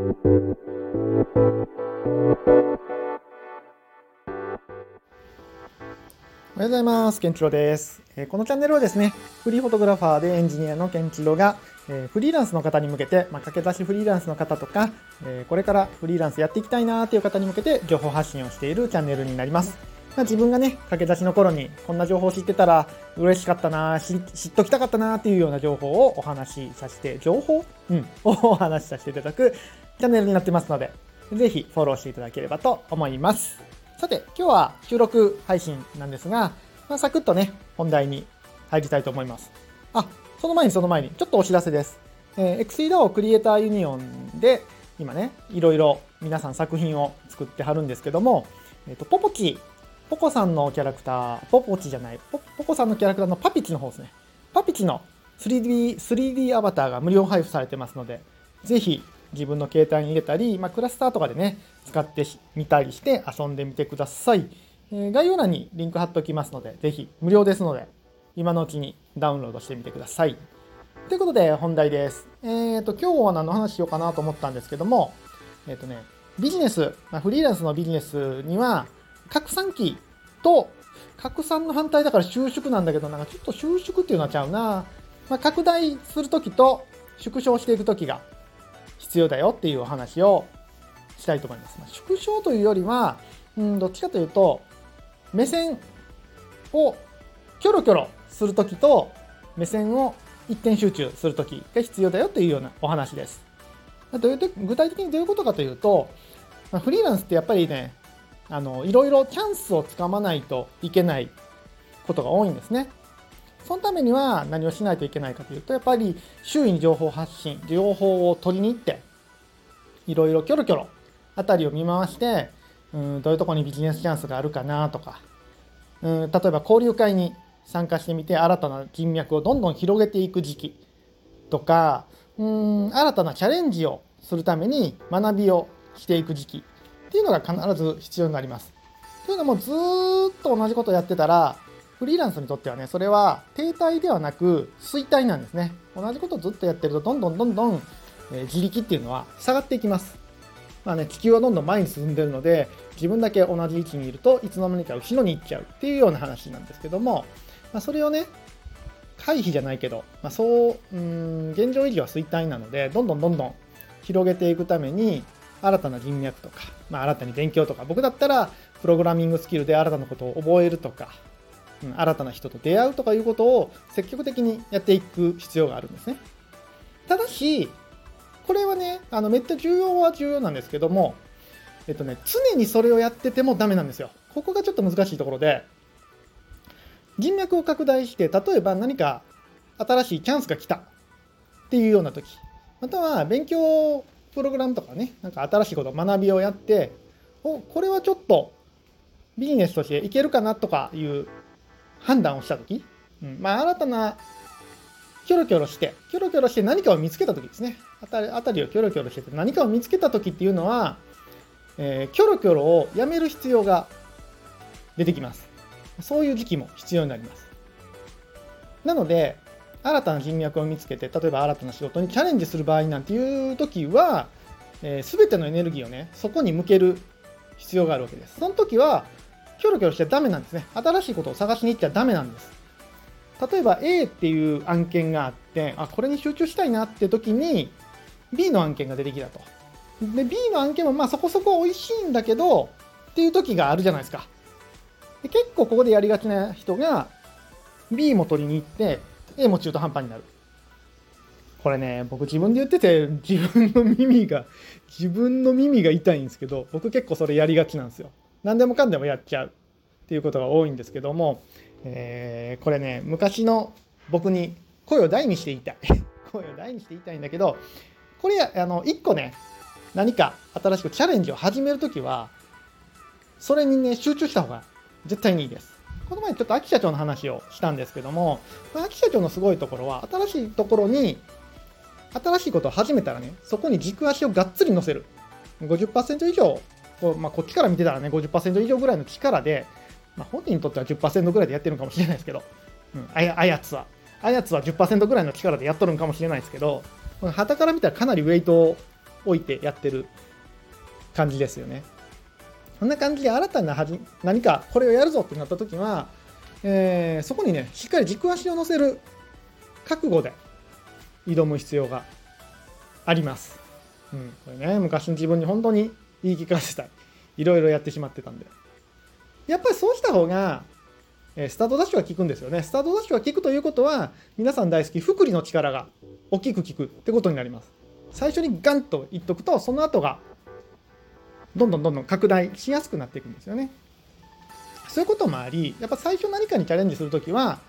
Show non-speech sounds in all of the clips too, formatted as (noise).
おはようございます。ケンチロです。このチャンネルはですね、フリーフォトグラファーでエンジニアのケンチロが、フリーランスの方に向けて、まあ、駆け出しフリーランスの方とか、これからフリーランスやっていきたいなーっていう方に向けて情報発信をしているチャンネルになります。まあ、自分がね、駆け出しの頃にこんな情報を知ってたら嬉しかったな知、知っときたかったなっていうような情報をお話しさせて、情報？うん、を (laughs) お話しさせていただくチャンネルになってますので、ぜひフォローしていただければと思います。さて、今日は収録配信なんですが、まあ、サクッとね、本題に入りたいと思います。あ、その前にその前に、ちょっとお知らせです。えー、XEDAO クリエイターユニオンで、今ね、いろいろ皆さん作品を作ってはるんですけども、えっ、ー、と、ポポチ、ポコさんのキャラクター、ポポチじゃない、ポポコさんのキャラクターのパピチの方ですね。パピチの 3D, 3D アバターが無料配布されてますので、ぜひ自分の携帯に入れたり、まあ、クラスターとかでね、使ってみたりして遊んでみてください。えー、概要欄にリンク貼っておきますので、ぜひ無料ですので、今のうちにダウンロードしてみてください。ということで本題です。えっ、ー、と、今日は何の話しようかなと思ったんですけども、えっ、ー、とね、ビジネス、まあ、フリーランスのビジネスには、拡散期と、拡散の反対だから収縮なんだけど、なんかちょっと収縮っていうのはちゃうな。まあ、拡大するときと縮小していくときが必要だよっていうお話をしたいと思います。まあ、縮小というよりは、うん、どっちかというと、目線をキョロキョロするときと、目線を一点集中するときが必要だよというようなお話です。どういう具体的にどういうことかというと、まあ、フリーランスってやっぱりね、あの、いろいろチャンスをつかまないといけないことが多いんですね。そのためには何をしないといけないかというと、やっぱり周囲に情報発信、情報を取りに行って、いろいろキョロキョロ、あたりを見回して、うん、どういうとこにビジネスチャンスがあるかなとか、うん、例えば交流会に参加してみて、新たな人脈をどんどん広げていく時期とか、うん、新たなチャレンジをするために学びをしていく時期っていうのが必ず必要になります。というのもずっと同じことをやってたら、フリーランスにとってはね、それは停滞ではなく衰退なんですね。同じことをずっとやってると、どんどんどんどん、え自力っていうのは下がっていきます。まあね、地球はどんどん前に進んでるので、自分だけ同じ位置にいるといつの間にか後ろに行っちゃうっていうような話なんですけども、まあ、それをね、回避じゃないけど、まあ、そう、うん、現状維持は衰退なので、どんどんどんどん広げていくために、新たな人脈とか、まあ、新たに勉強とか、僕だったら、プログラミングスキルで新たなことを覚えるとか、新たな人と出会うとかいうことを積極的にやっていく必要があるんですね。ただし、これはね、あのめっちゃ重要は重要なんですけども、えっとね、常にそれをやっててもダメなんですよ。ここがちょっと難しいところで、人脈を拡大して、例えば何か新しいチャンスが来たっていうような時、または勉強プログラムとかね、なんか新しいこと学びをやって、お、これはちょっとビジネスとしていけるかなとかいう判断をしたとき、うん、まあ、新たなキョロキョロして、キョロキョロして何かを見つけたときですね。あたりをキョロキョロしてて何かを見つけたときっていうのは、えー、キョロキョロをやめる必要が出てきます。そういう時期も必要になります。なので、新たな人脈を見つけて、例えば新たな仕事にチャレンジする場合なんていう時は、えー、全てのエネルギーをね、そこに向ける必要があるわけです。その時は、キョロキョロしちゃダメなんですね。新しいことを探しに行っちゃダメなんです。例えば A っていう案件があって、あ、これに集中したいなって時に B の案件が出てきたと。で、B の案件もまあそこそこ美味しいんだけど、っていう時があるじゃないですか。で結構ここでやりがちな人が B も取りに行って A も中途半端になる。これね、僕自分で言ってて自分の耳が、自分の耳が痛いんですけど、僕結構それやりがちなんですよ。何でもかんでもやっちゃうっていうことが多いんですけども、えー、これね昔の僕に声を大にして言いたい。(laughs) 声を大にして言いたいんだけどこれあの1個ね何か新しくチャレンジを始めるときはそれにね集中した方が絶対にいいです。この前ちょっと秋社長の話をしたんですけども秋社長のすごいところは新しいところに新しいことを始めたらねそこに軸足をがっつり乗せる。50%以上こうまあ、こっちから見てたらね、50%以上ぐらいの力で、まあ、本人にとっては10%ぐらいでやってるのかもしれないですけど、うん、あやあやつは。あやつは10%ぐらいの力でやっとるんかもしれないですけど、はたから見たらかなりウェイトを置いてやってる感じですよね。そんな感じで新たな何かこれをやるぞってなった時は、えー、そこにねしっかり軸足を乗せる覚悟で挑む必要があります。うん、これね昔の自分に本当に言い聞かせたいいろいろやってしまってたんでやっぱりそうした方がえスタートダッシュは効くんですよね。スタートダッシュは効くということは皆さん大好き福利の力が大きく効くってことになります。最初にガンと言っとくとその後がどんどんどんどん拡大しやすくなっていくんですよね。そういうこともありやっぱ最初何かにチャレンジするときは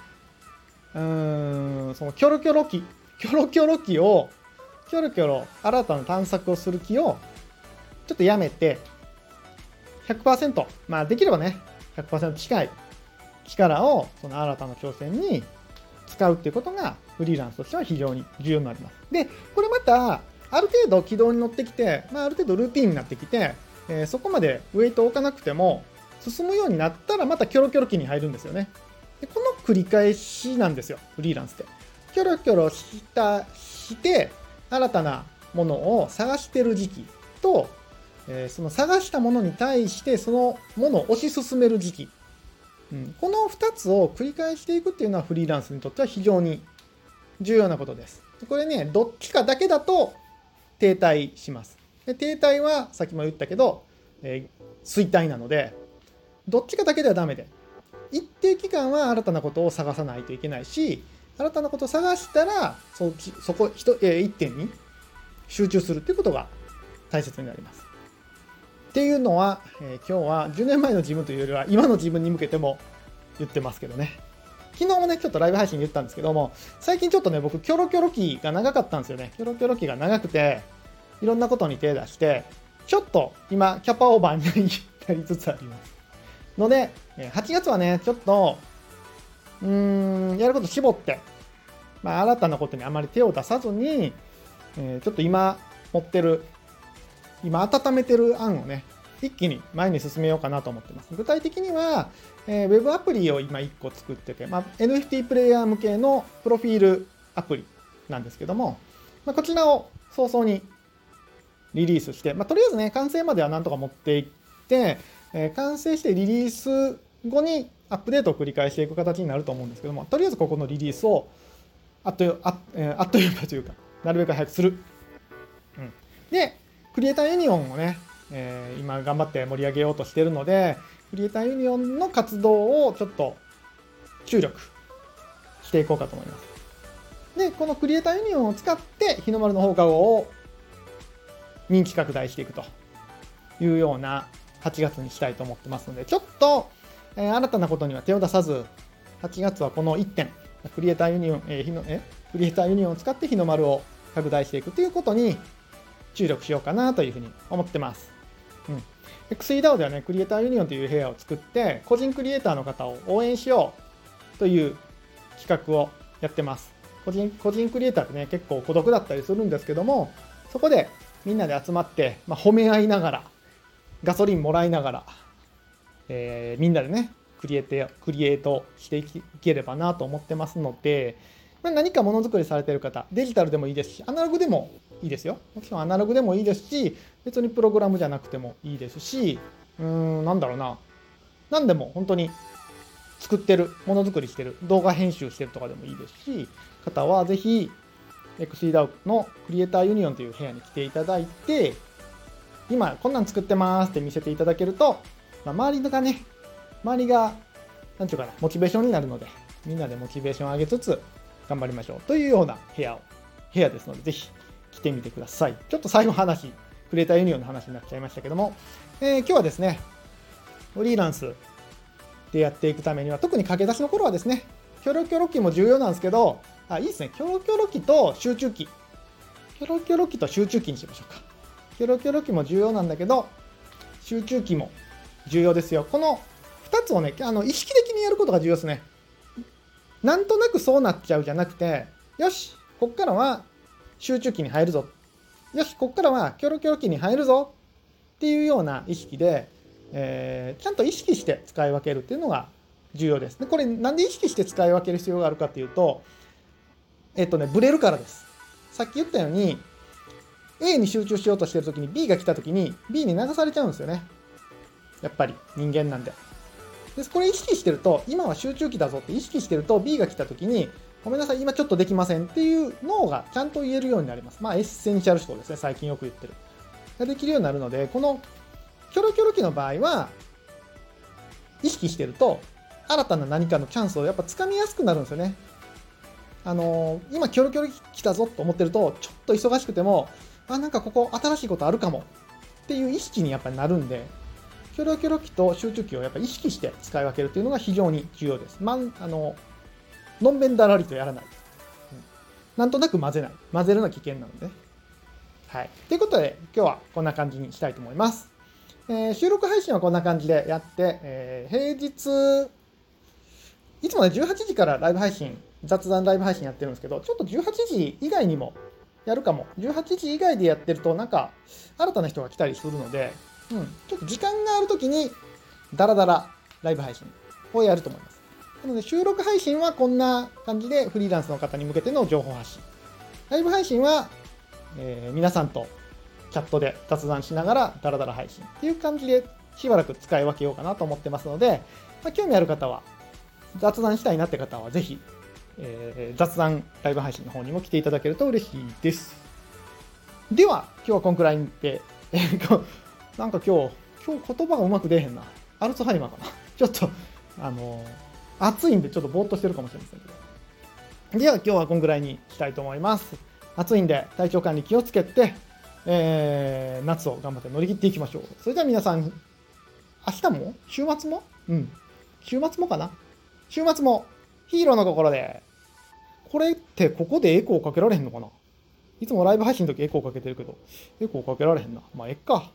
うーんそのキョロキョロ期キョロキョロ期をキョロキョロ新たな探索をする気をちょっとやめて100%まあできればね100%近い力をその新たな挑戦に使うっていうことがフリーランスとしては非常に重要になります。で、これまたある程度軌道に乗ってきて、まあ、ある程度ルーティンになってきて、えー、そこまでウェイトを置かなくても進むようになったらまたキョロキョロ期に入るんですよね。でこの繰り返しなんですよ、フリーランスって。キョロキョロしたして新たなものを探してる時期と、えー、その探したものに対してそのものを推し進める時期、うん、この2つを繰り返していくっていうのはフリーランスにとっては非常に重要なことです。これね、どっちかだけだと停滞します。で停滞はさっきも言ったけど、えー、衰退なので、どっちかだけではダメで、一定期間は新たなことを探さないといけないし、新たなことを探したらそそこ一,、えー、点に集中するっていうことが大切になります。っていうのは、えー、今日は10年前の自分というよりは今の自分に向けても言ってますけどね。昨日もね、ちょっとライブ配信で言ったんですけども、最近ちょっとね、僕、キョロキョロ期が長かったんですよね。キョロキョロ期が長くて、いろんなことに手出して、ちょっと今、キャパオーバーになりつつあります。ので、8月はね、ちょっと、うーん、やること絞って、まあ、新たなことにあまり手を出さずに、えー、ちょっと今持ってる、今温めてる案をね、一気に前に進めようかなと思ってます。具体的には、えー、ウェブアプリを今1個作ってて、まあ、NFT プレイヤー向けのプロフィールアプリなんですけども、まあ、こちらを早々にリリースして、まあ、とりあえずね、完成まではなんとか持っていって、えー、完成してリリース後にアップデートを繰り返していく形になると思うんですけども、とりあえずここのリリースをあっというあ,、えー、あっという間というか、なるべく早くする。うん、で、クリエイターユニオンをね、えー、今頑張って盛り上げようとしてるので、クリエイターユニオンの活動をちょっと注力していこうかと思います。で、このクリエイターユニオンを使って日の丸の放課後を人気拡大していくというような8月にしたいと思ってますので、ちょっと、えー、新たなことには手を出さず、8月はこの1点、クリエイターユニオン、えー、日のえクリエイターユニオンを使って日の丸を拡大していくということに注力しようかなというふうに思ってます。うん。XEDAO ではね、クリエイターユニオンという部屋を作って、個人クリエイターの方を応援しようという企画をやってます。個人個人クリエイターってね、結構孤独だったりするんですけども、そこでみんなで集まって、まあ、褒め合いながら、ガソリンもらいながら、えー、みんなでね、クリエイトクリエイトしていければなと思ってますので、まあ、何かものづくりされてる方、デジタルでもいいですし、アナログでもいいですよ。もちろんアナログでもいいですし、別にプログラムじゃなくてもいいですし、うーん、なんだろうな。何でも本当に作ってる、ものづくりしてる、動画編集してるとかでもいいですし、方はぜひ XCDAO のクリエイターユニオンという部屋に来ていただいて、今こんなん作ってますって見せていただけると、まあ、周りがね、周りが、なんていうかな、モチベーションになるので、みんなでモチベーションを上げつつ頑張りましょうというような部屋を、部屋ですので、ぜひ来てみてください。ちょっと最後話、クリエイターユニオンの話になっちゃいましたけども、えー、今日はですね、フリーランスでやっていくためには、特に駆け出しの頃はですね、キョロキョロ期も重要なんですけど、あ、いいですね、キョロキョロ期と集中期。キョロキョロ期と集中期にしましょうか。キョロキョロ期も重要なんだけど、集中期も重要ですよ。この2つをね、あの意識的にやることが重要ですね。なんとなくそうなっちゃうじゃなくて、よし、こっからは集中期に入るぞ。よし、こっからはキョロキョロ期に入るぞっていうような意識で、えー、ちゃんと意識して使い分けるっていうのが重要です。で、これなんで意識して使い分ける必要があるかっていうと、えっとね、ブレるからです。さっき言ったように、A に集中しようとしてるときに B が来たときに B に流されちゃうんですよね。やっぱり人間なんで。でこれ意識してると、今は集中期だぞって意識してると B が来たときに、ごめんなさい、今ちょっとできませんっていうノーがちゃんと言えるようになります。まあエッセンシャル思考ですね、最近よく言ってる。ができるようになるので、このキョロキョロ期の場合は、意識してると、新たな何かのチャンスをやっぱ掴みやすくなるんですよね。あのー、今キョロキョロ来たぞと思ってると、ちょっと忙しくても、あ、なんかここ新しいことあるかもっていう意識にやっぱりなるんで、キョロキョロ期と集中期をやっぱ意識して使い分けるというのが非常に重要です。ま、あの、のんべんだらりとやらない。なんとなく混ぜない。混ぜるのは危険なので。はい。ということで、今日はこんな感じにしたいと思います。えー、収録配信はこんな感じでやって、えー、平日、いつもね、18時からライブ配信雑談ライブ配信やってるんですけど、ちょっと18時以外にもやるかも。18時以外でやってると、なんか、新たな人が来たりするので、うん、ちょっと時間があるときに、ダラダラライブ配信をやると思います。なので、収録配信はこんな感じでフリーランスの方に向けての情報発信。ライブ配信は、えー、皆さんとチャットで雑談しながらダラダラ配信っていう感じでしばらく使い分けようかなと思ってますので、まあ、興味ある方は、雑談したいなって方はぜひえー、雑談ライブ配信の方にも来ていただけると嬉しいです。では、今日はこんくらいで、えー、なんか今日、今日言葉がうまく出えへんな。アルツハイマーかな。ちょっと、あのー、暑いんでちょっとぼーっとしてるかもしれませんけど。では、今日はこんくらいにしたいと思います。暑いんで体調管理気をつけて、えー、夏を頑張って乗り切っていきましょう。それでは皆さん、明日も？週末も？うん。週末もかな？週末もヒーローの心で。これってここでエコーかけられへんのかな？いつもライブ配信の時エコーかけてるけど、エコーかけられへんな。まあ、えっか。